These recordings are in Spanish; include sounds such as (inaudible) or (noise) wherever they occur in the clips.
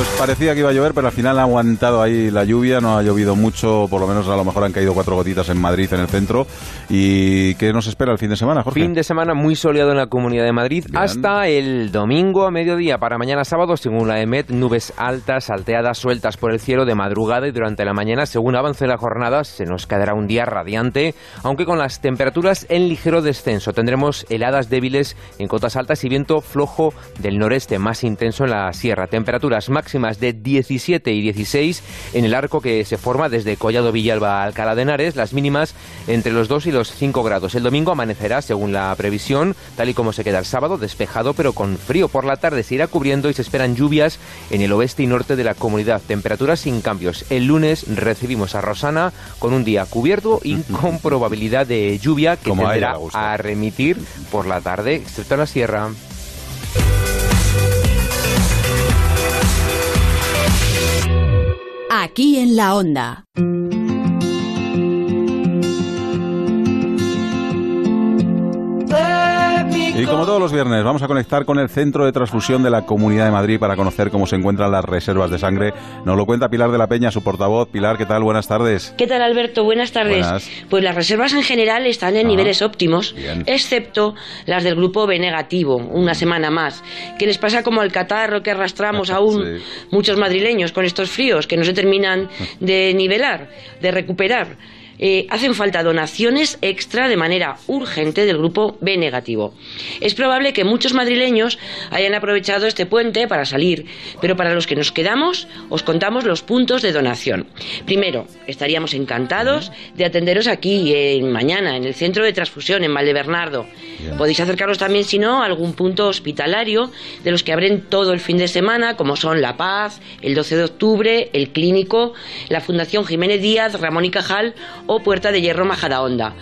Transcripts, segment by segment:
Pues parecía que iba a llover, pero al final ha aguantado ahí la lluvia, no ha llovido mucho, por lo menos a lo mejor han caído cuatro gotitas en Madrid, en el centro. ¿Y qué nos espera el fin de semana, Jorge? Fin de semana muy soleado en la Comunidad de Madrid Bien. hasta el domingo a mediodía. Para mañana sábado, según la EMET, nubes altas, salteadas, sueltas por el cielo de madrugada y durante la mañana. Según avance la jornada, se nos quedará un día radiante, aunque con las temperaturas en ligero descenso. Tendremos heladas débiles en cotas altas y viento flojo del noreste, más intenso en la sierra. Temperaturas máximas de 17 y 16 en el arco que se forma desde Collado Villalba a Alcalá de Henares, las mínimas entre los 2 y los 5 grados. El domingo amanecerá, según la previsión, tal y como se queda el sábado, despejado pero con frío. Por la tarde se irá cubriendo y se esperan lluvias en el oeste y norte de la comunidad. Temperaturas sin cambios. El lunes recibimos a Rosana con un día cubierto y (laughs) con probabilidad de lluvia que Como tenderá a remitir por la tarde, excepto en la sierra. Aquí en la onda. Y como todos los viernes, vamos a conectar con el Centro de Transfusión de la Comunidad de Madrid para conocer cómo se encuentran las reservas de sangre. Nos lo cuenta Pilar de la Peña, su portavoz. Pilar, ¿qué tal? Buenas tardes. ¿Qué tal, Alberto? Buenas tardes. Buenas. Pues las reservas en general están en niveles óptimos, bien. excepto las del grupo B negativo, una semana más. Que les pasa como el catarro que arrastramos (laughs) aún Sí. muchos madrileños con estos fríos que no se terminan de nivelar, de recuperar. Eh, hacen falta donaciones extra de manera urgente del grupo B negativo. Es probable que muchos madrileños hayan aprovechado este puente para salir, pero para los que nos quedamos os contamos los puntos de donación. Primero, estaríamos encantados de atenderos aquí eh, mañana en el centro de transfusión en Valdebernardo. Podéis acercaros también, si no, a algún punto hospitalario de los que abren todo el fin de semana, como son La Paz, el 12 de octubre, el Clínico, la Fundación Jiménez Díaz, Ramón y Cajal o Puerta de Hierro Majadahonda.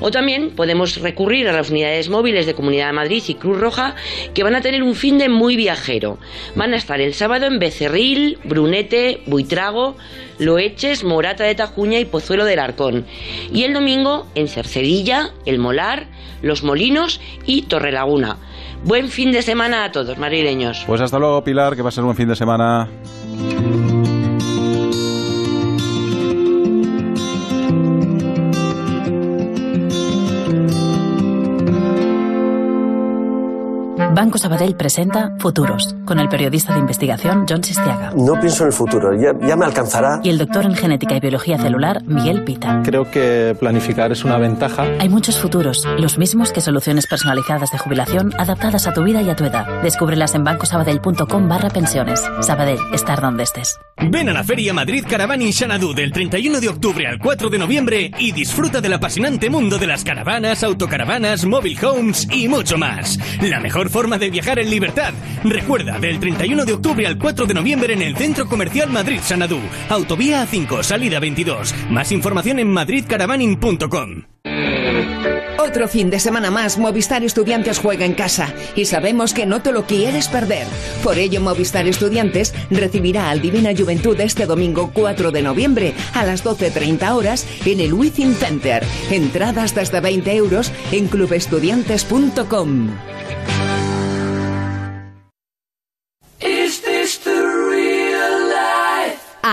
O también podemos recurrir a las unidades móviles de Comunidad de Madrid y Cruz Roja, que van a tener un fin de muy viajero. Van a estar el sábado en Becerril, Brunete, Buitrago, Loeches, Morata de Tajuña y Pozuelo del Arcón. Y el domingo en Cercedilla, El Molar, Los Molinos y Torrelaguna. Buen fin de semana a todos, madrileños. Pues hasta luego, Pilar, que va a ser un buen fin de semana. Banco Sabadell presenta Futuros, con el periodista de investigación John Sistiaga No pienso en el futuro, ya, ya me alcanzará. y el doctor en genética y biología celular Miguel Pita. Creo que planificar es una ventaja. Hay muchos futuros, los mismos que soluciones personalizadas de jubilación adaptadas a tu vida y a tu edad. Descúbrelas en bancosabadell.com barra pensiones. Sabadell, estar donde estés. Ven a la Feria Madrid Caravana y Xanadu del 31 de octubre al 4 de noviembre y disfruta del apasionante mundo de las caravanas, autocaravanas, mobile homes y mucho más. La mejor forma de viajar en libertad. Recuerda, del 31 de octubre al 4 de noviembre en el Centro Comercial Madrid Xanadu. Autovía A5, salida 22. Más información en madridcaravaning.com. Otro fin de semana más, Movistar Estudiantes juega en casa y sabemos que no te lo quieres perder. Por ello, Movistar Estudiantes recibirá al Divina Juventud este domingo 4 de noviembre a las 12.30 horas en el Within Center. Entradas desde 20 euros en clubestudiantes.com.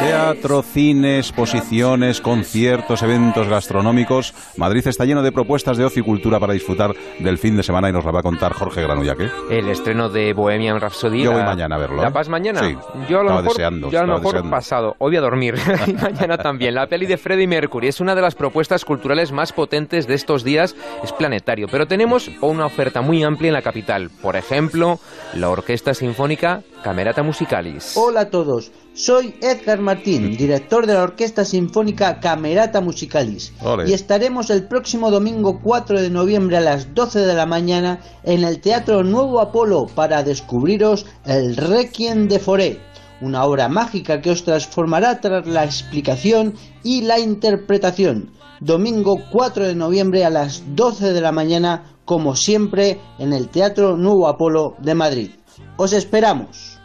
Teatro, cine, exposiciones, conciertos, eventos gastronómicos. Madrid está lleno de propuestas de ocio y cultura para disfrutar del fin de semana y nos la va a contar Jorge Granullaque. El estreno de Bohemian Rhapsody. Yo la- voy mañana a verlo, ¿La vas mañana? Sí, Yo a lo estaba mejor, deseando, yo a lo mejor deseando. pasado. Hoy voy a dormir. (laughs) y mañana también. La peli de Freddie Mercury es una de las propuestas culturales más potentes de estos días. Es planetario. Pero tenemos una oferta muy amplia en la capital. Por ejemplo, la Orquesta Sinfónica Camerata Musicalis. Hola a todos, soy Edgar Martín, (laughs) director de la Orquesta Sinfónica Camerata Musicalis, Ole. y estaremos el próximo domingo 4 de noviembre a las 12 de la mañana en el Teatro Nuevo Apolo para descubriros el Requiem de Foré, una obra mágica que os transformará tras la explicación y la interpretación. Domingo 4 de noviembre a las 12 de la mañana, como siempre, en el Teatro Nuevo Apolo de Madrid. Os esperamos.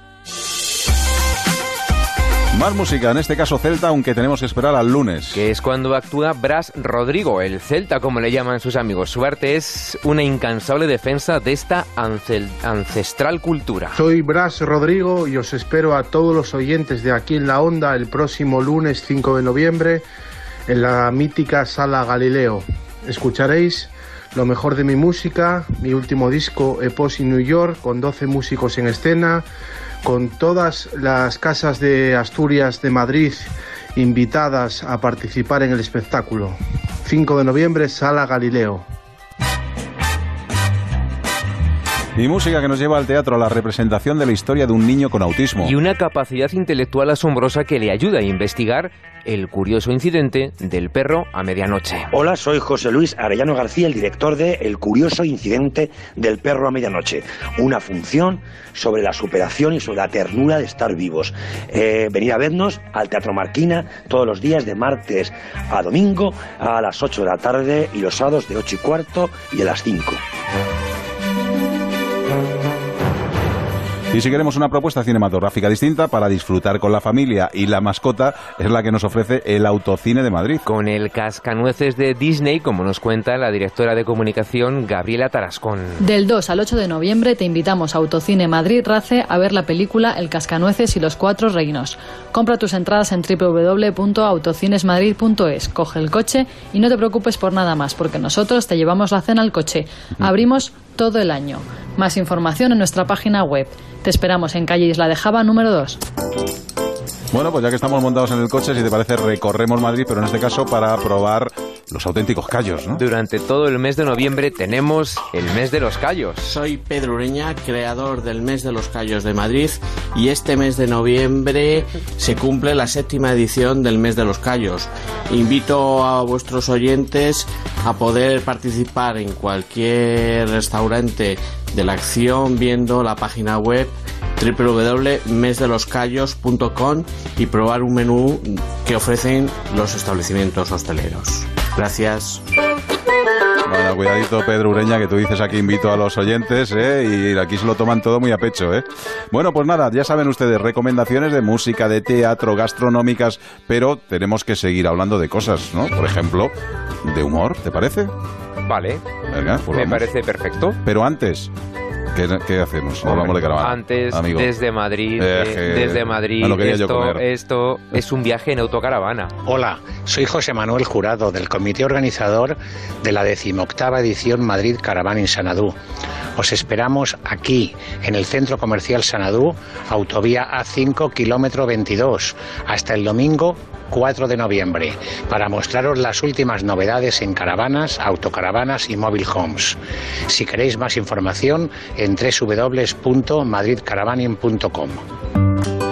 Más música, en este caso Celta, aunque tenemos que esperar al lunes. Que es cuando actúa Bras Rodrigo, el Celta, como le llaman sus amigos. Su arte es una incansable defensa de esta ancestral cultura. Soy Bras Rodrigo y os espero a todos los oyentes de aquí en la onda el próximo lunes 5 de noviembre en la mítica Sala Galileo. Escucharéis lo mejor de mi música, mi último disco Eposi New York, con 12 músicos en escena, con todas las casas de Asturias de Madrid invitadas a participar en el espectáculo. 5 de noviembre, Sala Galileo. Y música que nos lleva al teatro a la representación de la historia de un niño con autismo. Y una capacidad intelectual asombrosa que le ayuda a investigar el curioso incidente del perro a medianoche. Hola, soy José Luis Arellano García, el director de El curioso incidente del perro a medianoche. Una función sobre la superación y sobre la ternura de estar vivos. Eh, venid a vernos al Teatro Marquina todos los días de martes a domingo a las 8 de la tarde y los sábados de 8 y cuarto y a las 5. Y si queremos una propuesta cinematográfica distinta para disfrutar con la familia y la mascota, es la que nos ofrece el Autocine de Madrid. Con el cascanueces de Disney, como nos cuenta la directora de comunicación Gabriela Tarascón. Del 2 al 8 de noviembre te invitamos a Autocine Madrid Race a ver la película El cascanueces y los cuatro reinos. Compra tus entradas en www.autocinesmadrid.es, coge el coche y no te preocupes por nada más, porque nosotros te llevamos la cena al coche. Abrimos todo el año. Más información en nuestra página web. Te esperamos en calle Isla de Java número 2. Bueno, pues ya que estamos montados en el coche, si te parece, recorremos Madrid, pero en este caso para probar los auténticos callos, ¿no? Durante todo el mes de noviembre tenemos el mes de los callos. Soy Pedro Ureña, creador del mes de los callos de Madrid, y este mes de noviembre se cumple la séptima edición del mes de los callos. Invito a vuestros oyentes a poder participar en cualquier restaurante de la acción viendo la página web www.mesdeloscallos.com y probar un menú que ofrecen los establecimientos hosteleros. Gracias. Bueno, cuidadito Pedro Ureña, que tú dices aquí invito a los oyentes, ¿eh? y aquí se lo toman todo muy a pecho. ¿eh? Bueno, pues nada, ya saben ustedes, recomendaciones de música, de teatro, gastronómicas, pero tenemos que seguir hablando de cosas, ¿no? Por ejemplo, de humor, ¿te parece? Vale, Venga, pues me vamos. parece perfecto. Pero antes, ¿qué, qué hacemos? Hablamos de caravana. Antes, amigo. desde Madrid, Eh, eh, desde Madrid, esto, esto es un viaje en autocaravana. Hola, soy José Manuel Jurado del comité organizador de la decimoctava edición Madrid Caravana en Sanadú. Os esperamos aquí, en el centro comercial Sanadú, autovía A5, kilómetro 22, hasta el domingo 4 de noviembre, para mostraros las últimas novedades en caravanas, autocaravanas y mobile homes. Si queréis más información, en www.madridcaravaning.com.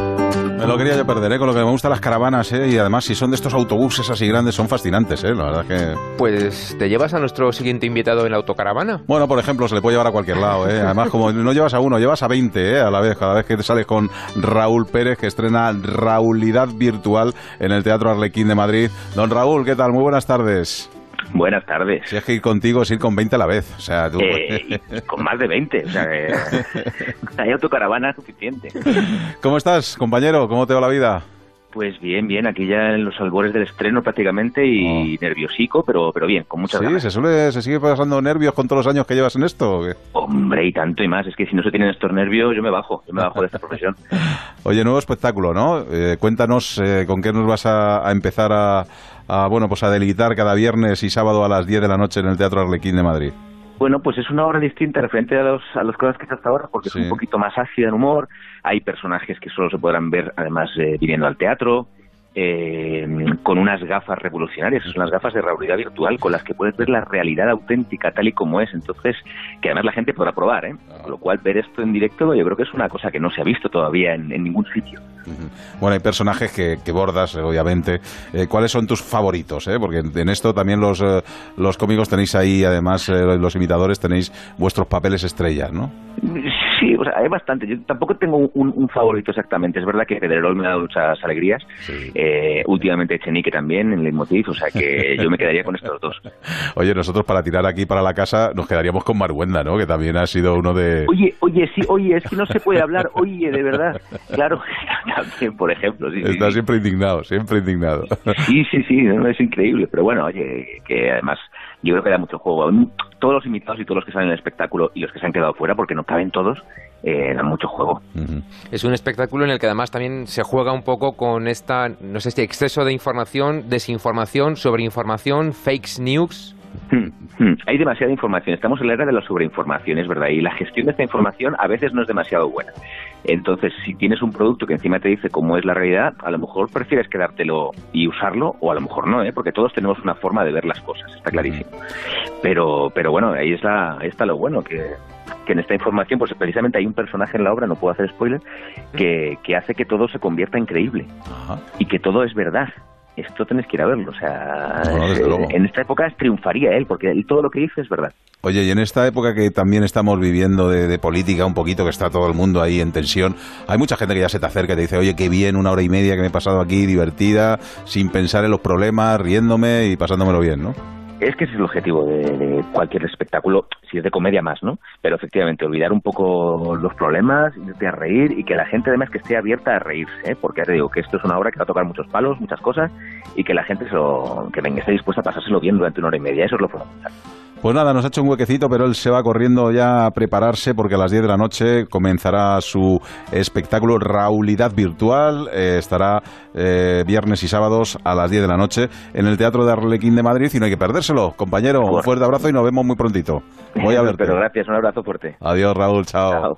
Me lo quería yo perder, ¿eh? Con lo que me gustan las caravanas, ¿eh? Y además, si son de estos autobuses así grandes, son fascinantes, ¿eh? La verdad que... Pues, ¿te llevas a nuestro siguiente invitado en la autocaravana? Bueno, por ejemplo, se le puede llevar a cualquier lado, ¿eh? Además, como no llevas a uno, llevas a 20, ¿eh? A la vez, cada vez que te sales con Raúl Pérez, que estrena Raulidad Virtual en el Teatro Arlequín de Madrid. Don Raúl, ¿qué tal? Muy buenas tardes. Buenas tardes. Si es que ir contigo es ir con 20 a la vez. O sea, tú... Eh, (laughs) con más de 20, o sea que (laughs) hay autocaravana suficiente. ¿Cómo estás, compañero? ¿Cómo te va la vida? Pues bien, bien, aquí ya en los albores del estreno prácticamente y nerviosico, pero, pero bien, con muchas Oh. Sí, ganas. se suele, se sigue pasando nervios con todos los años que llevas en esto. ¿o qué? Hombre, y tanto y más, es que si no se tienen estos nervios yo me bajo, yo me bajo de esta (laughs) profesión. Oye, nuevo espectáculo, ¿no? Eh, cuéntanos eh, con qué nos vas a, a empezar a, a, bueno, pues a deleitar cada viernes y sábado a las 10 de la noche en el Teatro Arlequín de Madrid. Bueno, pues es una obra distinta referente a los, a las cosas que hasta ahora, porque Sí. es un poquito más ácida en humor. Hay personajes que solo se podrán ver, además, eh, viniendo al teatro, eh, con unas gafas revolucionarias. Son las gafas de realidad virtual con las que puedes ver la realidad auténtica tal y como es. Entonces, que además la gente podrá probar, ¿eh? Con lo cual, ver esto en directo yo creo que es una cosa que no se ha visto todavía en, en ningún sitio. Bueno, hay personajes que, que bordas, eh, obviamente. Eh, ¿Cuáles son tus favoritos? eh? Porque en, esto también los, eh, los cómicos tenéis ahí, además, los imitadores tenéis vuestros papeles estrellas, ¿no? Sí, o sea, hay bastante. Yo tampoco tengo un, un favorito exactamente. Es verdad que Pedrerol me ha dado muchas alegrías. Eh, últimamente Echenique también en Leitmotiv, o sea que yo me quedaría con estos dos. (laughs) Oye, nosotros para tirar aquí para la casa nos quedaríamos con Maruenda, ¿no? Que también ha sido uno de... Oye, oye, sí, oye, es que no se puede hablar, oye, de verdad, claro, también, por ejemplo. Sí, Está siempre indignado, siempre indignado. Sí, sí, sí, no, es increíble, pero bueno, oye, que además yo creo que da mucho juego. Todos los invitados y todos los que salen en el espectáculo y los que se han quedado fuera, porque no caben todos, eh, dan mucho juego. Es un espectáculo en el que además también se juega un poco con esta, no sé si exceso de información, desinformación, sobreinformación, fake news. Hmm, hmm. Hay demasiada información. Estamos en la era de la sobreinformación, es verdad. Y la gestión de esta información a veces no es demasiado buena. Entonces, si tienes un producto que encima te dice cómo es la realidad, a lo mejor prefieres quedártelo y usarlo, o a lo mejor no, ¿eh? porque todos tenemos una forma de ver las cosas, está clarísimo. Pero, pero bueno, ahí, es la, ahí está lo bueno, que, que en esta información, pues precisamente hay un personaje en la obra, no puedo hacer spoiler, que, que hace que todo se convierta en creíble y que todo es verdad esto tenés que ir a verlo. O sea, eh, en esta época triunfaría él, porque todo lo que dice es verdad. Oye, y en esta época que también estamos viviendo de, política un poquito, que está todo el mundo ahí en tensión, hay mucha gente que ya se te acerca y te dice, oye, qué bien, una hora y media que me he pasado aquí, divertida, sin pensar en los problemas, riéndome y pasándomelo bien, ¿no? Es que ese es el objetivo de, cualquier espectáculo, si es de comedia más, ¿no? Pero efectivamente, olvidar un poco los problemas, irte a reír y que la gente además que esté abierta a reírse, ¿eh? porque te digo que esto es una obra que va a tocar muchos palos, muchas cosas, y que la gente se que venga, esté dispuesta a pasárselo bien durante una hora y media, eso es lo fundamental. Pues nada, nos ha hecho un huequecito, pero él se va corriendo ya a prepararse porque a las 10 de la noche comenzará su espectáculo Raulidad Virtual. Eh, estará eh, viernes y sábados a las 10 de la noche en el Teatro de Arlequín de Madrid y no hay que perdérselo. Compañero, un fuerte abrazo y nos vemos muy prontito. Voy a (laughs) verte. Pero gracias, un abrazo fuerte. Adiós, Raúl, chao.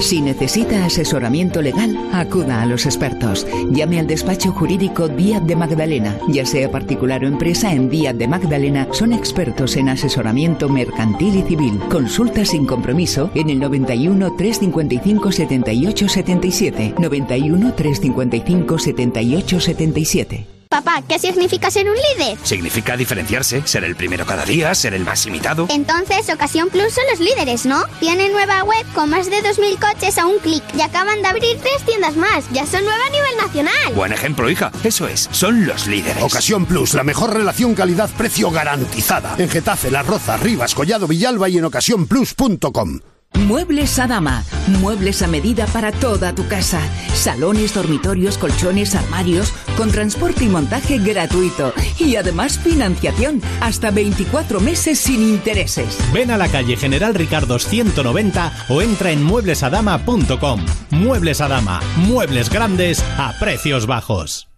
Si necesita asesoramiento legal, acuda a los expertos. Llame al despacho jurídico Díaz de Magdalena. Ya sea particular o empresa, en Díaz de Magdalena son expertos en asesoramiento mercantil y civil. Consulta sin compromiso en el 91 355 78 77. 91 355 78 77. Papá, ¿qué significa ser un líder? Significa diferenciarse, ser el primero cada día, ser el más imitado. Entonces, Ocasión Plus son los líderes, ¿no? Tienen nueva web con más de 2.000 coches a un clic y acaban de abrir tres tiendas más. Ya son nueva a nivel nacional. Buen ejemplo, hija. Eso es, son los líderes. Ocasión Plus, la mejor relación calidad-precio garantizada. En Getafe, Las Rozas, Rivas, Collado, Villalba y en ocasiónplus.com. Muebles Adama. Muebles a medida para toda tu casa. Salones, dormitorios, colchones, armarios, con transporte y montaje gratuito. Y además financiación hasta 24 meses sin intereses. Ven a la calle General Ricardo 190 o entra en mueblesadama.com. Muebles Adama. Muebles grandes a precios bajos.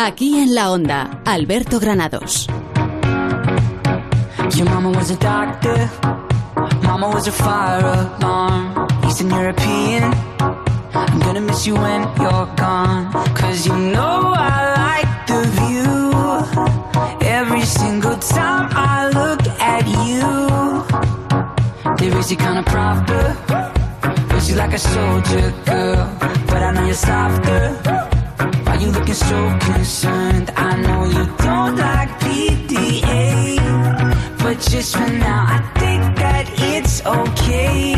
Aquí en la onda, Alberto Granados. Your mama was a doctor, mama was a fire alarm, Eastern European. I'm gonna miss you when you're gone, cause you know I like the view. Every single time I look at you, they raise you kind of proper, raise you like a soldier girl, but I know you're softer. Why you looking so concerned? I know you don't like PDA, but just for now, I think that it's okay.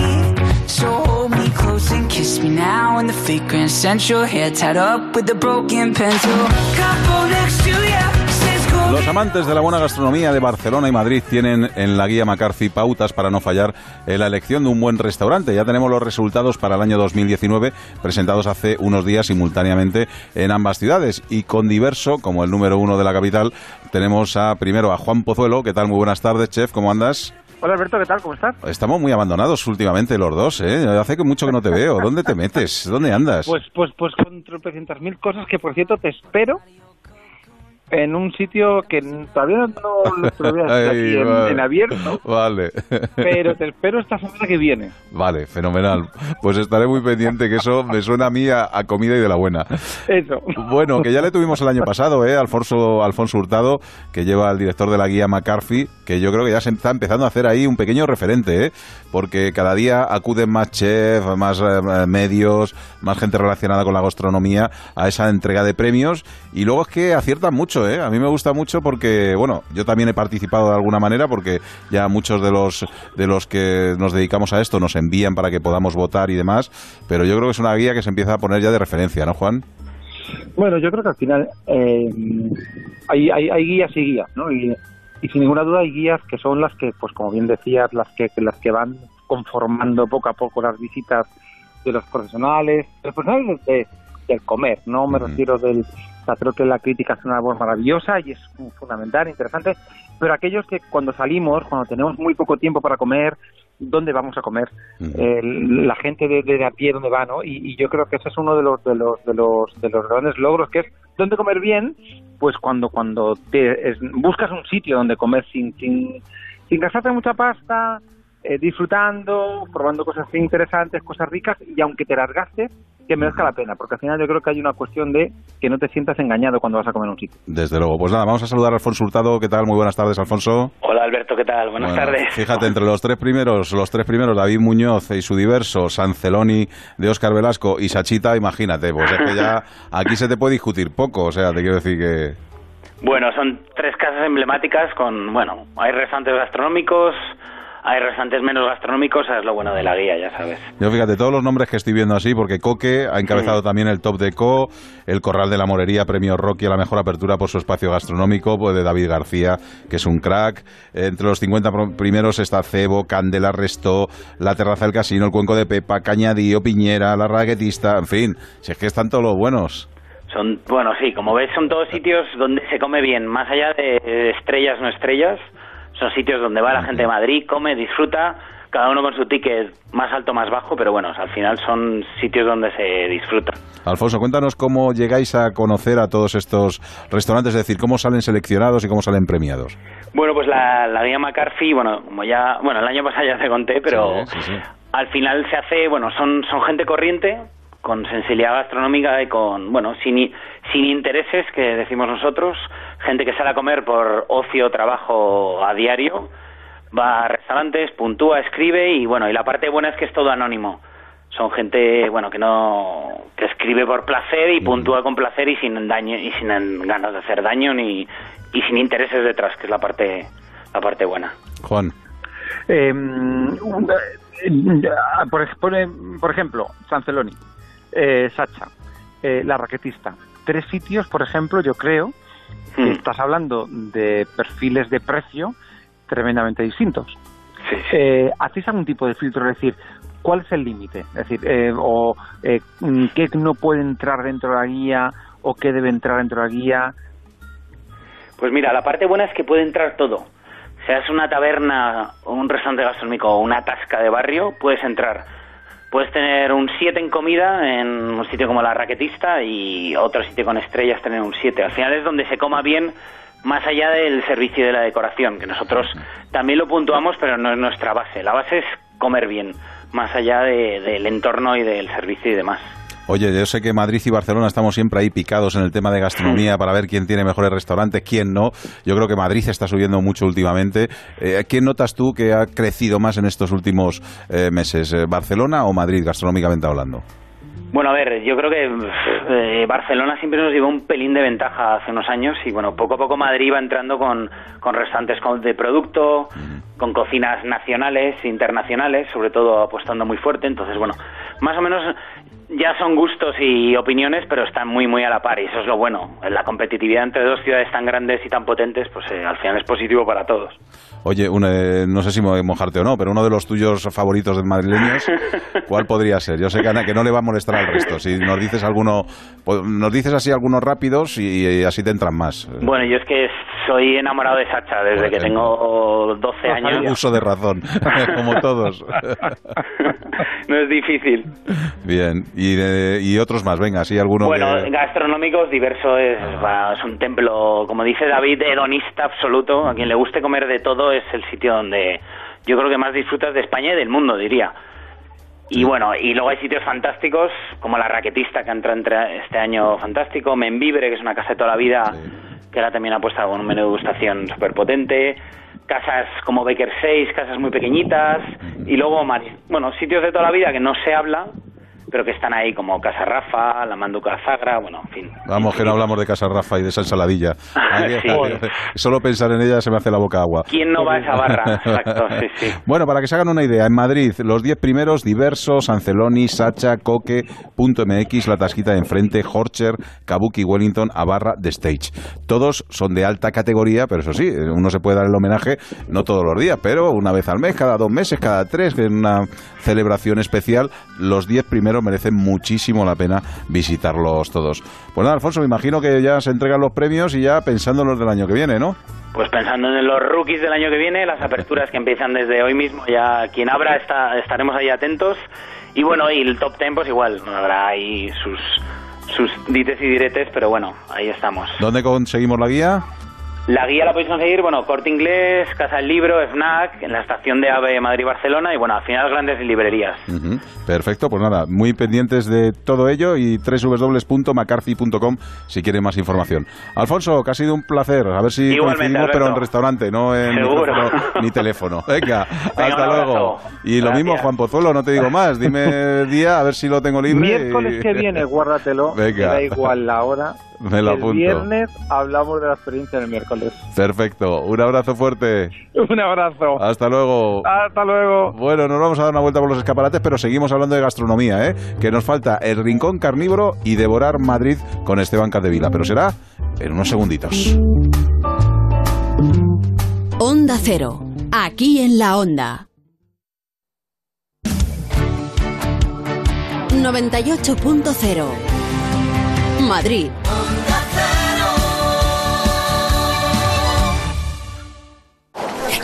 So hold me close and kiss me now in the fake Grand Central hair tied up with a broken pencil. Couple next to you Los amantes de la buena gastronomía de Barcelona y Madrid tienen en la guía McCarthy pautas para no fallar en la elección de un buen restaurante. Ya tenemos los resultados para el año 2019 presentados hace unos días simultáneamente en ambas ciudades y con diverso, como el número uno de la capital, tenemos a primero a Juan Pozuelo. ¿Qué tal? Muy buenas tardes, chef. ¿Cómo andas? Hola Alberto, ¿qué tal? ¿Cómo estás? Estamos muy abandonados últimamente los dos, ¿eh? Hace mucho que no te veo. ¿Dónde te metes? ¿Dónde andas? Pues, pues, pues con tropecientas mil cosas que, por cierto, te espero en un sitio que todavía no lo Ay, (laughs) aquí en, vale. en abierto, Vale. pero te (laughs) espero esta semana que viene. Vale, fenomenal. Pues estaré muy pendiente, que eso me suena a mí a, a comida y de la buena. Eso. Bueno, que ya le tuvimos el año pasado, ¿eh? Alfonso, Alfonso Hurtado, que lleva al director de la guía McCarthy, que yo creo que ya se está empezando a hacer ahí un pequeño referente, ¿eh? Porque cada día acuden más chefs, más eh, medios, más gente relacionada con la gastronomía a esa entrega de premios. Y luego es que aciertan mucho, ¿eh? A mí me gusta mucho porque, bueno, yo también he participado de alguna manera porque ya muchos de los, de los que nos dedicamos a esto nos envían para que podamos votar y demás. Pero yo creo que es una guía que se empieza a poner ya de referencia, ¿no, Juan? Bueno, yo creo que al final eh, hay, hay, hay guías y guías, ¿no? Y, y sin ninguna duda hay guías que son las que, pues como bien decías, las que las que van conformando poco a poco las visitas de los profesionales, de los profesionales de- del comer, no me refiero del... Sea, creo que la crítica es una voz maravillosa y es fundamental, interesante, pero aquellos que cuando salimos, cuando tenemos muy poco tiempo para comer, ¿dónde vamos a comer? Eh, la gente de, de a pie, ¿dónde va? ¿no? Y, y yo creo que ese es uno de los, de los, de los, de los grandes logros, que es ¿dónde comer bien? Pues cuando, cuando te, es- buscas un sitio donde comer sin, sin, sin gastarte mucha pasta, eh, disfrutando, probando cosas interesantes, cosas ricas, y aunque te las gastes, que merezca la pena, porque al final yo creo que hay una cuestión de que no te sientas engañado cuando vas a comer un sitio. Desde luego. Pues nada, vamos a saludar a Alfonso Hurtado. ¿Qué tal? Muy buenas tardes, Alfonso. Hola Alberto, ¿qué tal? Buenas Bueno, tardes. Fíjate, entre los tres primeros, los tres primeros, David Muñoz y su diverso, Sanceloni de Óscar Velasco y Sachita, imagínate, pues es que ya (laughs) aquí se te puede discutir poco, o sea, te quiero decir que... Bueno, son tres casas emblemáticas con, bueno, hay restaurantes gastronómicos, hay restaurantes menos gastronómicos, es lo bueno de la guía, ya sabes. Yo fíjate, todos los nombres que estoy viendo así, porque Coque ha encabezado también el top de Co, el Corral de la Morería, premio Rocky a la mejor apertura por su espacio gastronómico, pues de David García, que es un crack. Entre los 50 pro- primeros está Cebo, Candela, Resto, La Terraza del Casino, el Cuenco de Pepa, Cañadío, Piñera, La Raguetista, en fin, si es que están todos los buenos. Son, bueno, sí, como ves, son todos sitios donde se come bien, más allá de estrellas no estrellas, son sitios donde va la gente de Madrid, come, disfruta, cada uno con su ticket más alto, más bajo, pero bueno, al final son sitios donde se disfruta. Alfonso, cuéntanos cómo llegáis a conocer a todos estos restaurantes, es decir, cómo salen seleccionados y cómo salen premiados. Bueno, pues la, la guía McCarthy, bueno, como ya, bueno, el año pasado ya te conté, pero Sí, sí, sí. al final se hace, bueno, son, son gente corriente, con sensibilidad gastronómica y con, bueno, sin, sin intereses, que decimos nosotros, gente que sale a comer por ocio, trabajo a diario, va a restaurantes, puntúa, escribe y bueno, y la parte buena es que es todo anónimo. Son gente, bueno, que no, que escribe por placer y puntúa con placer y sin daño, y sin ganas de hacer daño ni, y sin intereses detrás, que es la parte, la parte buena. Juan. Eh, un- eh, por, ej- por, por ejemplo, Sanceloni, eh, Sacha, eh, La Raquetista. Tres sitios, por ejemplo, yo creo que estás hablando de perfiles de precio tremendamente distintos. Eh, ¿Hacéis algún tipo de filtro? Es decir, ¿cuál es el límite? Es decir, eh, o eh, mm, qué no puede entrar dentro de la guía o qué debe entrar dentro de la guía. Pues mira, la parte buena es que puede entrar todo. Seas una taberna un restaurante gastronómico o una tasca de barrio, puedes entrar. Puedes tener un 7 en comida en un sitio como la Raquetista y otro sitio con estrellas tener un 7. Al final es donde se coma bien más allá del servicio y de la decoración, que nosotros también lo puntuamos, pero no es nuestra base. La base es comer bien, más allá de- del entorno y del servicio y demás. Oye, yo sé que Madrid y Barcelona estamos siempre ahí picados en el tema de gastronomía para ver quién tiene mejores restaurantes, quién no. Yo creo que Madrid está subiendo mucho últimamente. Eh, ¿Quién notas tú que ha crecido más en estos últimos eh, meses? Eh, ¿Barcelona o Madrid, gastronómicamente hablando? Bueno, a ver, yo creo que eh, Barcelona siempre nos llevó un pelín de ventaja hace unos años y bueno, poco a poco Madrid va entrando con, con restaurantes de producto, con cocinas nacionales, internacionales, sobre todo apostando muy fuerte. Entonces, bueno, más o menos ya son gustos y opiniones, pero están muy, muy a la par y eso es lo bueno. La competitividad entre dos ciudades tan grandes y tan potentes, pues eh, al final es positivo para todos. Oye, un, eh, no sé si mo- mojarte o no, pero uno de los tuyos favoritos de madrileños, (laughs) ¿cuál podría ser? Yo sé que, Ana, que no le va a molestar al resto. Si nos dices alguno, po- nos dices así algunos rápidos y, y así te entran más. Bueno, yo es que soy enamorado de Sacha desde que tengo 12 años. Uso de razón, (laughs) como todos. (laughs) No es difícil. Bien, y, de- y otros más, venga, sí, alguno Bueno, que- gastronómicos, diverso, es, va, es un templo, como dice David, hedonista absoluto. A quien le guste comer de todo es el sitio donde yo creo que más disfrutas de España y del mundo, diría. Y bueno, y luego hay sitios fantásticos, como la Raquetista, que entra entre este año fantástico, Membibre, que es una casa de toda la vida, que ahora también ha puesto con un menú de degustación súper potente, casas como Baker 6, casas muy pequeñitas, y luego, bueno, sitios de toda la vida que no se habla, pero que están ahí, como Casa Rafa, la Manduca Zagra, bueno, en fin. Vamos, que no hablamos de Casa Rafa y de esa ensaladilla. Ahí- (laughs) Sí. Solo pensar en ella se me hace la boca agua. ¿Quién no va a esa barra? (laughs) Exacto, sí, sí. Bueno, para que se hagan una idea, en Madrid, los 10 primeros, Diversos, Anceloni, Sacha, Coque, Punto MX, La Tasquita de Enfrente, Horcher, Kabuki, Wellington, Abarra, The Stage. Todos son de alta categoría, pero eso sí, uno se puede dar el homenaje no todos los días, pero una vez al mes, cada dos meses, cada tres, en una celebración especial, los 10 primeros merecen muchísimo la pena visitarlos todos. Pues nada, Alfonso, me imagino que ya se entregan los premios y ya pensando en los del año que viene, ¿no? Pues pensando en los rookies del año que viene, las aperturas que empiezan desde hoy mismo, ya quien abra está, estaremos ahí atentos. Y bueno, y el top ten pues igual, habrá ahí sus, sus dites y diretes, pero bueno, ahí estamos. ¿Dónde conseguimos la guía? La guía la podéis conseguir, bueno, Corte Inglés, Casa del Libro, Snack, en la estación de AVE Madrid-Barcelona y bueno, al final grandes librerías. Perfecto, pues nada, muy pendientes de todo ello y www.macarcy.com si quieren más información. Alfonso, que ha sido un placer, a ver si Igualmente, coincidimos, pero en restaurante, no en micrófono ni teléfono. (laughs) Venga, Venga, hasta luego. Y lo mismo, Juan Pozuelo, no te digo más, dime (laughs) el día, a ver si lo tengo libre. Miércoles y- que viene, guárdatelo. Venga. me Da igual la hora. Me lo el apunto. viernes hablamos de la experiencia del miércoles. Perfecto, un abrazo fuerte. (laughs) Un abrazo. Hasta luego. Hasta luego. Bueno, nos vamos a dar una vuelta por los escaparates, pero seguimos hablando de gastronomía, ¿eh? Que nos falta el rincón carnívoro y devorar Madrid con Esteban Capdevila, pero será en unos segunditos. Onda Cero, aquí en la Onda. 98.0 Madrid.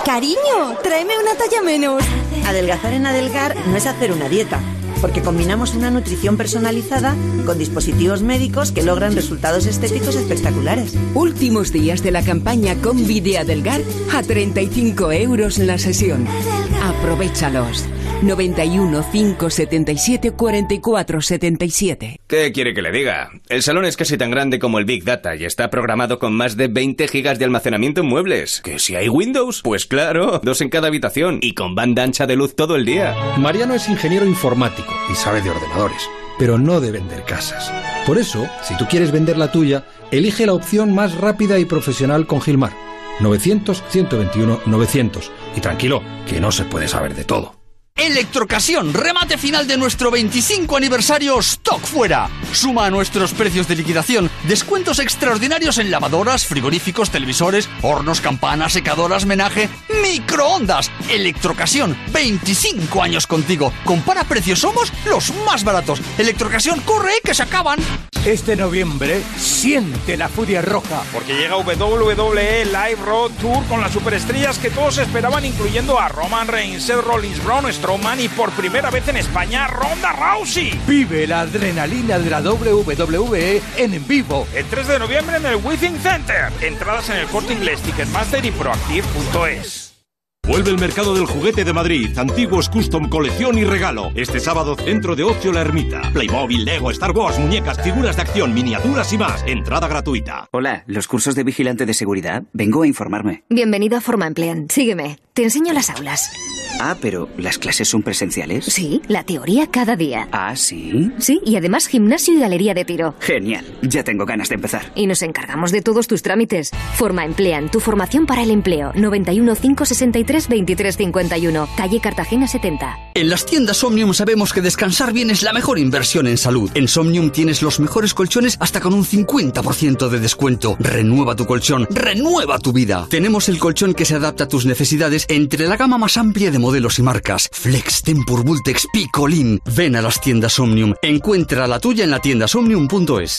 Cariño, tráeme una talla menos. Adelgazar en Adelgar no es hacer una dieta, porque combinamos una nutrición personalizada con dispositivos médicos que logran resultados estéticos espectaculares. Últimos días de la campaña con Videadelgar a 35 euros la sesión. Aprovechalos. 91 577 44 77. ¿Qué quiere que le diga? El salón es casi tan grande como el Big Data y está programado con más de 20 gigas de almacenamiento en muebles. ¿Que si hay Windows? Pues claro, dos en cada habitación y con banda ancha de luz todo el día. Mariano es ingeniero informático y sabe de ordenadores, pero no de vender casas. Por eso, si tú quieres vender la tuya, elige la opción más rápida y profesional con Gilmar. 900-121-900. Y tranquilo, que no se puede saber de todo. Electrocasión, remate final de nuestro 25 aniversario Stock Fuera. Suma a nuestros precios de liquidación descuentos extraordinarios en lavadoras, frigoríficos, televisores, hornos, campanas, secadoras, menaje, microondas. Electrocasión, 25 años contigo. Compara precios, somos los más baratos. Electrocasión, corre que se acaban. Este noviembre siente la furia roja porque llega WWE Live Road Tour con las superestrellas que todos esperaban incluyendo a Roman Reigns, Seth Rollins, Braun Strowman y por primera vez en España Ronda Rousey. Vive la adrenalina de la WWE en vivo el 3 de noviembre en el Withing Center. Entradas en el Corte Inglés, Ticketmaster y Proactive.es. Vuelve el mercado del juguete de Madrid, antiguos custom, colección y regalo. Este sábado, Centro de Ocio La Ermita. Playmobil, Lego, Star Wars, muñecas, figuras de acción, miniaturas y más. Entrada gratuita. Hola, ¿los cursos de vigilante de seguridad? Vengo a informarme. Bienvenido a Forma Emplean. Sígueme. Te enseño las aulas. Ah, pero ¿las clases son presenciales? Sí, la teoría cada día. Ah, sí. Sí, y además gimnasio y galería de tiro. Genial, ya tengo ganas de empezar. Y nos encargamos de todos tus trámites. Forma Emplean, tu formación para el empleo. 91 563 23 51, calle Cartagena 70. En las tiendas Omnium sabemos que descansar bien es la mejor inversión en salud. En Somnium tienes los mejores colchones hasta con un 50% de descuento. Renueva tu colchón, renueva tu vida. Tenemos el colchón que se adapta a tus necesidades entre la gama más amplia de modelos y marcas. Flex, Tempur, Vultex, Picolin. Ven a las tiendas Omnium. Encuentra la tuya en la tienda somnium.es.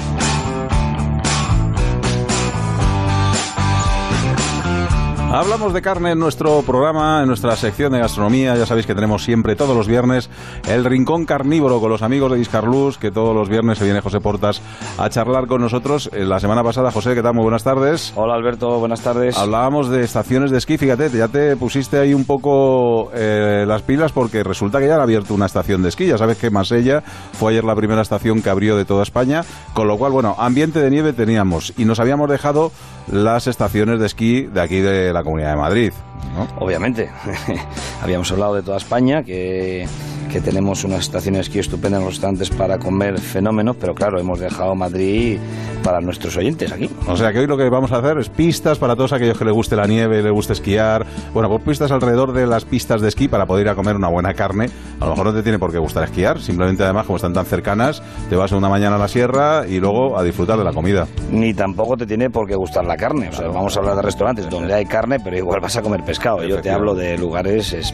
Hablamos de carne en nuestro programa, en nuestra sección de gastronomía. Ya sabéis que tenemos siempre, todos los viernes, el Rincón Carnívoro con los amigos de Discarlus, que todos los viernes se viene José Portas a charlar con nosotros. Eh, La semana pasada, José, ¿qué tal? Muy buenas tardes. Hola Alberto, buenas tardes. Hablábamos de estaciones de esquí, fíjate, ya te pusiste ahí un poco eh, las pilas porque resulta que ya han abierto una estación de esquí. Ya sabes que Masella fue ayer la primera estación que abrió de toda España, con lo cual, bueno, ambiente de nieve teníamos y nos habíamos dejado las estaciones de esquí de aquí de la Comunidad de Madrid. ¿No? Obviamente, (laughs) habíamos hablado de toda España, que, que tenemos unas estaciones de esquí estupendas restaurantes para comer fenómenos, pero claro, hemos dejado Madrid para nuestros oyentes aquí. O sea que hoy lo que vamos a hacer es pistas para todos aquellos que les guste la nieve, les guste esquiar. Bueno, por pistas alrededor de las pistas de esquí para poder ir a comer una buena carne. A lo mejor no te tiene por qué gustar esquiar, simplemente además como están tan cercanas, te vas una mañana a la sierra y luego a disfrutar de la comida. Ni tampoco te tiene por qué gustar la carne. O sea, vamos a hablar de restaurantes donde hay carne, pero igual vas a comer pescado. Yo te hablo de lugares es,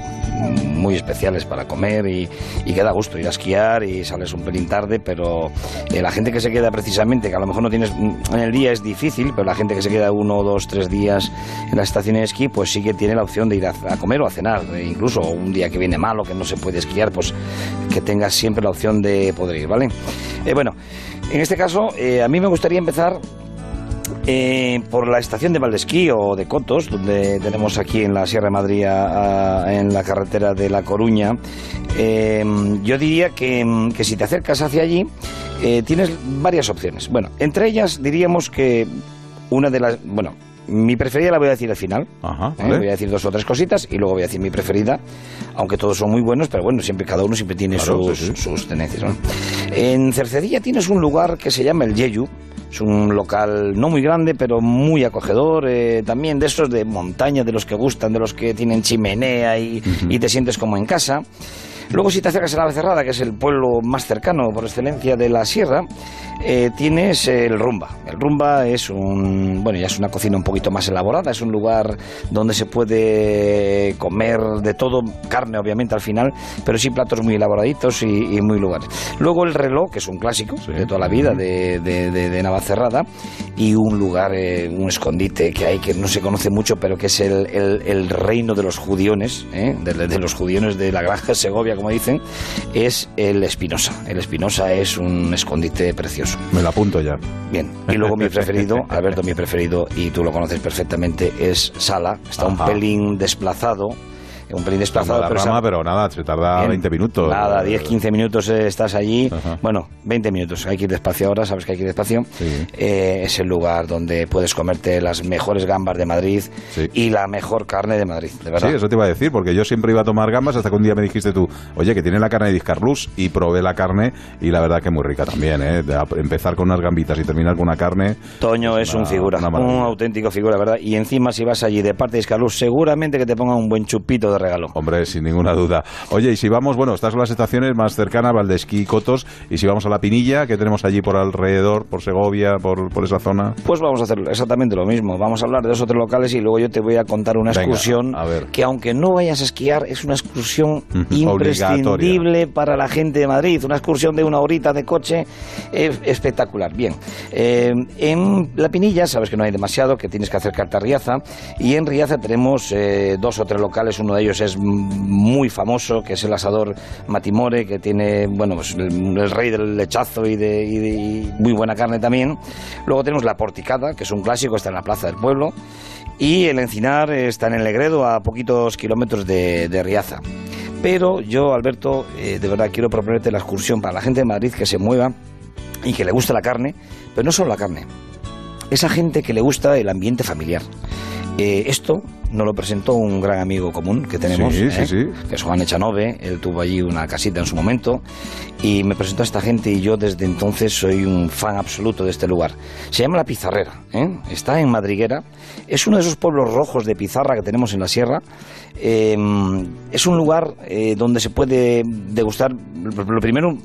muy especiales para comer y, y que da gusto ir a esquiar y sales un pelín tarde, pero eh, la gente que se queda precisamente, que a lo mejor no tienes en el día es difícil, pero la gente que se queda uno, dos, tres días en la estación de esquí, pues sí que tiene la opción de ir a, a comer o a cenar. E incluso un día que viene malo, que no se puede esquiar, pues que tengas siempre la opción de poder ir, ¿vale? Eh, bueno, en este caso, eh, a mí me gustaría empezar eh, por la estación de Valdesquí o de Cotos, donde tenemos aquí en la Sierra de Madrid, a- a- en la carretera de La Coruña, eh, yo diría que, mm, que si te acercas hacia allí, eh, tienes varias opciones. Bueno, entre ellas diríamos que una de las... Bueno, mi preferida la voy a decir al final. ¿eh? vale. Voy a decir dos o tres cositas y luego voy a decir mi preferida, aunque todos son muy buenos, pero bueno, siempre cada uno siempre tiene Claro, sus, sí, sí. sus tendencias. ¿no? En Cercedilla tienes un lugar que se llama el Yeyu. Es un local no muy grande, pero muy acogedor. eh, también de esos de montaña, de los que gustan, de los que tienen chimenea y, y te sientes como en casa. Luego, si te acercas a la Becerrada, que es el pueblo más cercano por excelencia de la sierra, eh, tienes el Rumba. El Rumba es un, bueno, ya es una cocina un poquito más elaborada, es un lugar donde se puede comer de todo, carne obviamente al final, pero sí platos muy elaboraditos y, y muy lugares. Luego el reloj, que es un clásico de toda la vida de, de, de- de Navacerrada, y un lugar, eh, un escondite que hay que no se conoce mucho, pero que es el, el- el reino de los judiones, ¿eh? de, de los judiones de la granja Segovia, como dicen, es el Espinosa. El Espinosa es un escondite precioso. Me lo apunto ya. Bien, y luego mi preferido, (laughs) Alberto, mi preferido, y tú lo conoces perfectamente, es Sala. Está un pelín desplazado, un pelín desplazado, la pero rama, esa- pero nada, se tarda Bien. 20 minutos. Nada, 10, 15 minutos eh, estás allí. Bueno, 20 minutos. Hay que ir despacio ahora, sabes que hay que ir despacio. Eh, es el lugar donde puedes comerte las mejores gambas de Madrid y la mejor carne de Madrid, de verdad. Sí, eso te iba a decir, porque yo siempre iba a tomar gambas hasta que un día me dijiste tú, oye, que tiene la carne de Discarlus, y probé la carne, y la verdad que muy rica también, ¿eh? De empezar con unas gambitas y terminar con una carne. Toño es una- un figura, un auténtico figura, ¿verdad? Y encima si vas allí de parte de Iscalus, seguramente que te pongan un buen chupito de regalo. Hombre, sin ninguna duda. Oye, y si vamos, bueno, estas son las estaciones más cercanas, Valdesquí y Cotos, y si vamos a La Pinilla, que tenemos allí por alrededor, por Segovia, por, por esa zona. Pues vamos a hacer exactamente lo mismo. Vamos a hablar de dos o tres locales y luego yo te voy a contar una Venga, excursión a ver. que aunque no vayas a esquiar es una excursión imprescindible para la gente de Madrid. Una excursión de una horita de coche eh, espectacular. Bien, eh, en La Pinilla sabes que no hay demasiado, que tienes que acercarte a Riaza y en Riaza tenemos eh, dos o tres locales. Uno de ellos ellos es muy famoso, que es el asador Matimore, que tiene, bueno, pues el, rey del lechazo y de, muy buena carne también. Luego tenemos la Porticada, que es un clásico, está en la plaza del pueblo. Y el Encinar está en el Negredo, a poquitos kilómetros de, de Riaza. Pero yo, Alberto, eh, de verdad quiero proponerte la excursión para la gente de Madrid que se mueva y que le guste la carne, pero no solo la carne, esa gente que le gusta el ambiente familiar. Eh, esto nos lo presentó un gran amigo común que tenemos, Sí, sí, ¿eh? sí. que es Juan Echanove. Él tuvo allí una casita en su momento y me presentó a esta gente y yo desde entonces soy un fan absoluto de este lugar. Se llama La Pizarrera, ¿eh? está en Madriguera. Es uno de esos pueblos rojos de pizarra que tenemos en la sierra. Eh, es un lugar eh, donde se puede degustar, lo primero,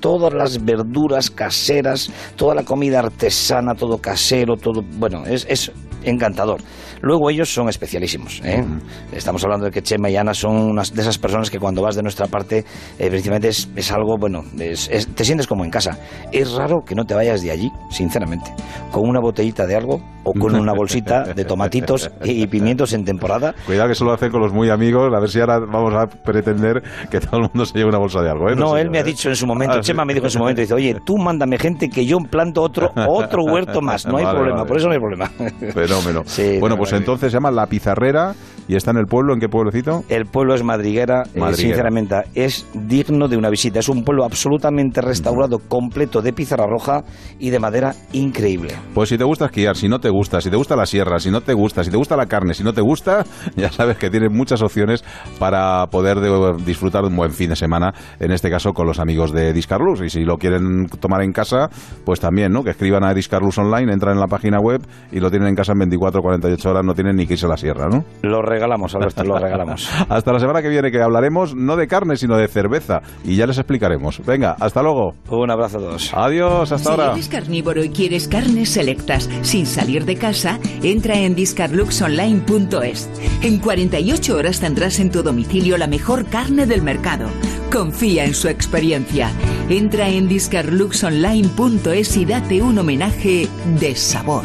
todas las verduras caseras, toda la comida artesana, todo casero, todo, bueno, es, es encantador. Luego ellos son especialísimos. ¿eh? Estamos hablando de que Chema y Ana son unas de esas personas que cuando vas de nuestra parte, eh, principalmente es, es algo, bueno, es- es- te sientes como en casa. Es raro que no te vayas de allí, sinceramente, con una botellita de algo o con una bolsita de tomatitos y pimientos en temporada. Cuidado que eso lo hacen con los muy amigos. A ver si ahora vamos a pretender que todo el mundo se lleve una bolsa de algo. ¿eh? No, sé él yo, me ha dicho en su momento, Ah, sí. Chema me dijo en su momento, dice, oye, tú mándame gente que yo planto otro, otro huerto más, no hay Vale, problema, vale. por eso no hay problema. Fenómeno. (laughs) Sí, bueno, pues entonces se llama La Pizarrera y está en el pueblo. ¿En qué pueblecito? El pueblo es Madriguera, eh, Madriguera. sinceramente, es digno de una visita. Es un pueblo absolutamente restaurado, completo de pizarra roja y de madera increíble. Pues si te gusta esquiar, si no te gusta, si te gusta la sierra, si no te gusta, si te gusta la carne, si no te gusta, (laughs) ya sabes que tienes muchas opciones para poder de- disfrutar de un buen fin de semana, en este caso con los amigos de Discarlus. Y si lo quieren tomar en casa, pues también, ¿no? Que escriban a Discarlus Online, entran en la página web y lo tienen en casa en 24 48 horas, no tienen ni que irse a la sierra, ¿no? Lo regalamos, Alberto, lo regalamos. (laughs) Hasta la semana que viene que hablaremos no de carne, sino de cerveza. Y ya les explicaremos. Venga, hasta luego. Un abrazo a todos. Adiós, hasta Si ahora. eres carnívoro y quieres carnes selectas sin salir de casa, entra en discarluxonline.es. En 48 horas tendrás en tu domicilio la mejor carne del mercado. Confía en su experiencia. Entra en discarluxonline.es y date un homenaje de sabor.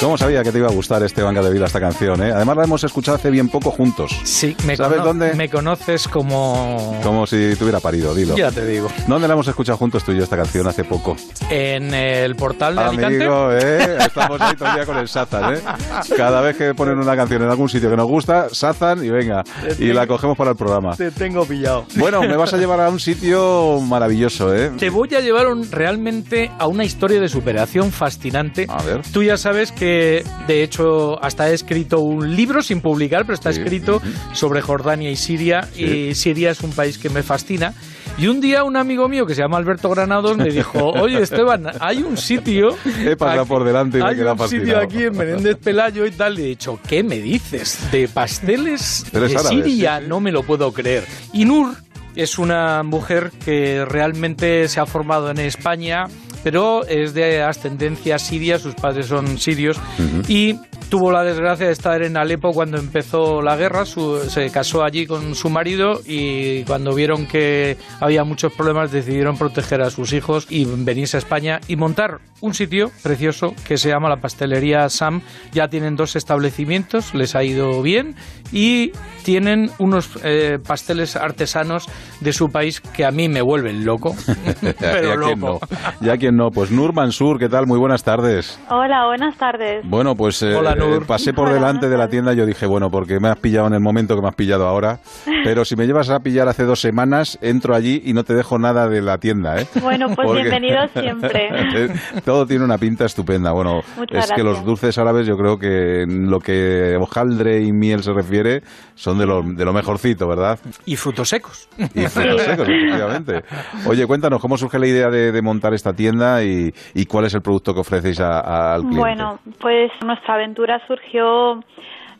¿Cómo sabía que te iba a gustar este Vanga de Vida, esta canción? eh? Además la hemos escuchado hace bien poco juntos. Sí, me, ¿Sabes cono- dónde? me conoces como... Como si te hubiera parido, dilo. Ya te digo. ¿Dónde la hemos escuchado juntos tú y yo esta canción hace poco? En el portal de Alicante. Amigo, ¿eh? Estamos ahí día con el Sazan, ¿eh? Cada vez que ponen una canción en algún sitio que nos gusta, Sazan y venga. Y la cogemos para el programa. Te tengo pillado. Bueno, me vas a llevar a un sitio maravilloso, ¿eh? Te voy a llevar un- realmente a una historia de superación fascinante. A ver. Tú ya sabes que, de hecho, hasta he escrito un libro sin publicar, pero está Sí. escrito sobre Jordania y Siria. Y Siria es un país que me fascina. Y un día un amigo mío que se llama Alberto Granados me dijo, (laughs) oye Esteban, hay un sitio... He pasado aquí- por delante y me he hay un fascinado. sitio aquí en Menéndez Pelayo y tal. Le he dicho, ¿qué me dices? ¿De pasteles de Pasteles árabes, Siria? sí. No me lo puedo creer. Y Nur es una mujer que realmente se ha formado en España, pero es de ascendencia siria, sus padres son sirios, y tuvo la desgracia de estar en Alepo cuando empezó la guerra, su- se casó allí con su marido y cuando vieron que había muchos problemas decidieron proteger a sus hijos y venirse a España y montar un sitio precioso que se llama la pastelería Sam. Ya tienen dos establecimientos, les ha ido bien y tienen unos eh, pasteles artesanos de su país que a mí me vuelven loco. (laughs) Pero ya quien no. loco. Ya quien no. Pues Nur Mansur, ¿qué tal? Muy buenas tardes. Hola, buenas tardes. Bueno, pues eh, Hola, Nur. eh, pasé por Hola, delante de la tienda y yo dije, bueno, porque me has pillado en el momento que me has pillado ahora, (laughs) pero si me llevas a pillar hace dos semanas, entro allí y no te dejo nada de la tienda, ¿eh? Bueno, pues Porque- bienvenido (laughs) siempre. (laughs) Todo tiene una pinta estupenda. Bueno, Muchas es que los dulces árabes yo creo que en lo que hojaldre y miel se refiere son de lo, de lo mejorcito, ¿verdad? Y frutos secos. Y frutos secos, efectivamente. Oye, cuéntanos, ¿cómo surge la idea de, de montar esta tienda y, y cuál es el producto que ofrecéis a- a- al cliente? Bueno, pues nuestra aventura surgió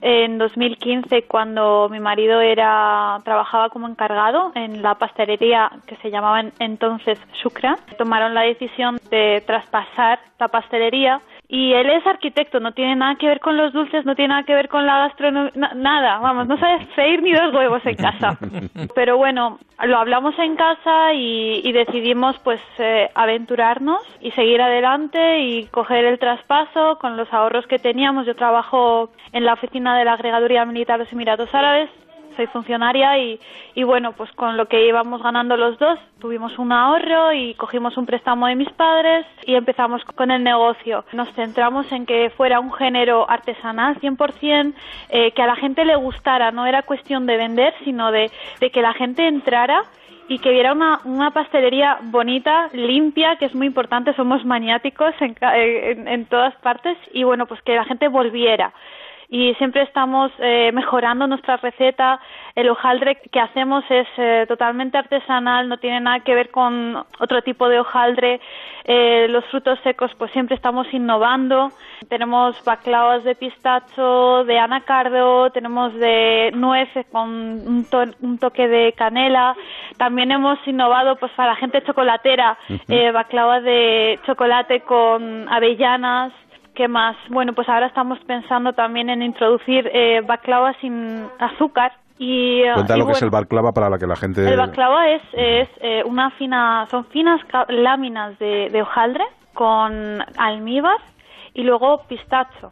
en 2015 cuando mi marido era trabajaba como encargado en la pastelería que se llamaba en- entonces Shukra. Tomaron la decisión de traspasar la pastelería y él es arquitecto, no tiene nada que ver con los dulces, no tiene nada que ver con la gastronomía, nada, vamos, no sabe freír ni dos huevos en casa. (laughs) Pero bueno, lo hablamos en casa y, y decidimos pues eh, aventurarnos y seguir adelante y coger el traspaso con los ahorros que teníamos. Yo trabajo en la oficina de la agregaduría militar de los Emiratos Árabes, soy funcionaria y, y bueno, pues con lo que íbamos ganando los dos, tuvimos un ahorro y cogimos un préstamo de mis padres y empezamos con el negocio. Nos centramos en que fuera un género artesanal 100%, eh, que a la gente le gustara, no era cuestión de vender, sino de, de que la gente entrara y que viera una, pastelería bonita, limpia, que es muy importante, somos maniáticos en, ca- en, en todas partes, y bueno, pues que la gente volviera. Y siempre estamos eh, mejorando nuestra receta. El hojaldre que hacemos es eh, totalmente artesanal, no tiene nada que ver con otro tipo de hojaldre. Eh, los frutos secos, pues siempre estamos innovando. Tenemos baclavas de pistacho, de anacardo, tenemos de nuez con un, to- un toque de canela. También hemos innovado, pues para la gente chocolatera, baklava de chocolate con avellanas. ¿Qué más? Bueno, pues ahora estamos pensando también en introducir eh, baklava sin azúcar. Y, eh, Cuenta y lo que es el balclava para la que la gente... el baklava es, es eh, una fina, son finas láminas de, de hojaldre con almíbar y luego pistacho.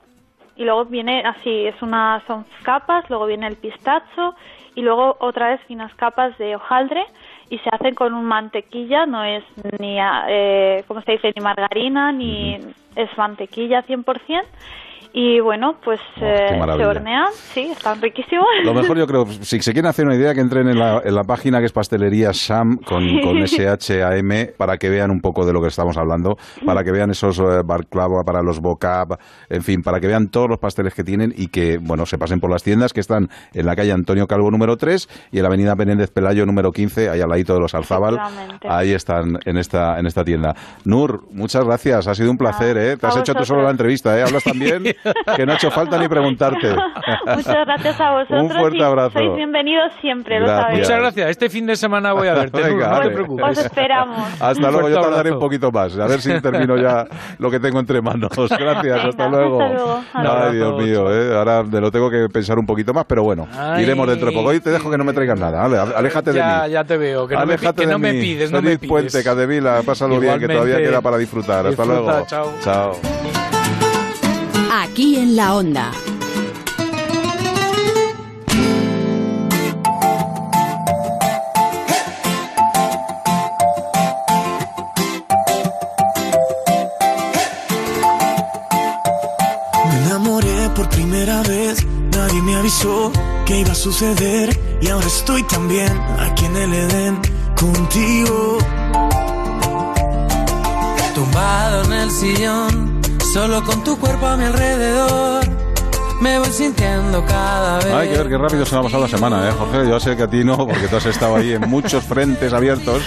Y luego viene así, es una, son capas, luego viene el pistacho y luego otra vez finas capas de hojaldre y se hacen con un mantequilla, no es ni, eh, ¿cómo se dice? Ni margarina, ni es mantequilla 100%. Y bueno, pues eh, se hornean, sí, están riquísimos. (laughs) Lo mejor yo creo, si se quieren hacer una idea, que entren en la, en la página que es Pastelería Sam con, con S-H-A-M para que vean un poco de lo que estamos hablando, para que vean esos eh, para los bocab, en fin, para que vean todos los pasteles que tienen y que, bueno, se pasen por las tiendas que están en la calle Antonio Calvo número 3 y en la avenida Menéndez Pelayo número 15, ahí al ladito de los Alzábal. Ahí están en esta, en esta tienda. Nur, muchas gracias, ha sido un placer, ¿eh? Te has hecho tú solo la entrevista, ¿eh? Hablas tan bien (laughs) que no ha hecho falta ni preguntarte. Muchas gracias a vosotros. Un fuerte y abrazo. Sois bienvenidos siempre, lo Gracias. sabéis. Muchas gracias. Este fin de semana voy a verte. Venga, no te preocupes. Os esperamos. Hasta luego, yo tardaré abrazo. un poquito más. A ver si termino ya lo que tengo entre manos. (laughs) Gracias, Venga, hasta luego. hasta luego. Ay. Dios mío, ¿eh? ahora me lo tengo que pensar un poquito más, pero bueno, Ay. iremos dentro de poco. Hoy te dejo que no me traigas nada, ¿vale? Aléjate de ya, mí. ya te veo. Que no, me, Aléjate que de no me mí. pides, no me Feliz pides. puente, Cadevila. Pásalo bien, que todavía Igualmente. queda para disfrutar. Hasta Disfruta, luego. chao. Chao. Aquí en la onda. Me enamoré por primera vez, nadie me avisó que iba a suceder y ahora estoy también aquí en el Edén contigo. Tumbado en el sillón, solo con tu cuerpo a mi alrededor, me voy sintiendo cada vez. Hay que ver qué rápido se me ha pasado la semana, ¿eh, Jorge? Yo sé que a ti no, porque tú has estado ahí en muchos frentes abiertos.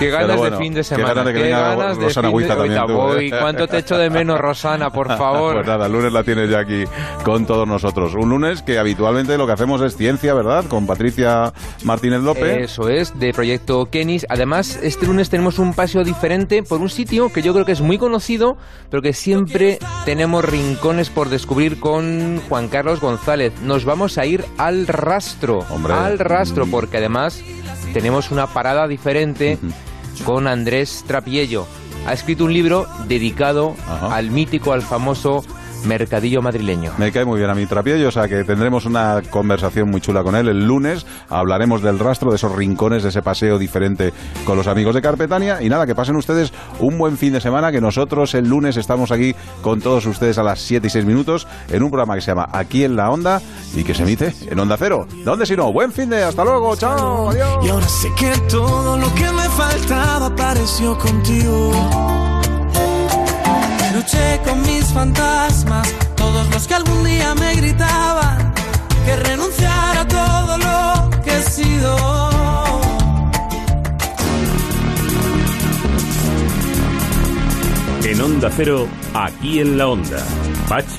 Qué ganas bueno, de fin de Qué semana. ganas de que qué venga ganas de Rosana de- Huiza también. Tú, voy. ¿Cuánto te echo de menos, Rosana, por (laughs) favor? Pues nada, el lunes la tienes ya aquí con todos nosotros. Un lunes que habitualmente lo que hacemos es ciencia, ¿verdad? Con Patricia Martínez López. Eso es, de Proyecto Kenis. Además, este lunes tenemos un paseo diferente por un sitio que yo creo que es muy conocido, pero que siempre tenemos rincones por descubrir con Juan Carlos González. Nos vamos a ir al rastro. Hombre. Al rastro, porque además tenemos una parada diferente con Andrés Trapiello. Ha escrito un libro dedicado al mítico, al famoso mercadillo madrileño. Me cae muy bien a mi trapiello, o sea que tendremos una conversación muy chula con él el lunes. Hablaremos del rastro, de esos rincones, de ese paseo diferente con los amigos de Carpetania. Y nada, que pasen ustedes un buen fin de semana, que nosotros el lunes estamos aquí con todos ustedes a las 7 y 6 minutos en un programa que se llama Aquí en la Onda y que se emite en Onda Cero. ¿Dónde si no? Buen fin de, hasta luego, chao, adiós. Y ahora sé que todo lo que me faltaba apareció contigo. Luché con mis fantasmas, todos los que algún día me gritaban que renunciara a todo lo que he sido. En Onda Cero, aquí en la Onda. Pachi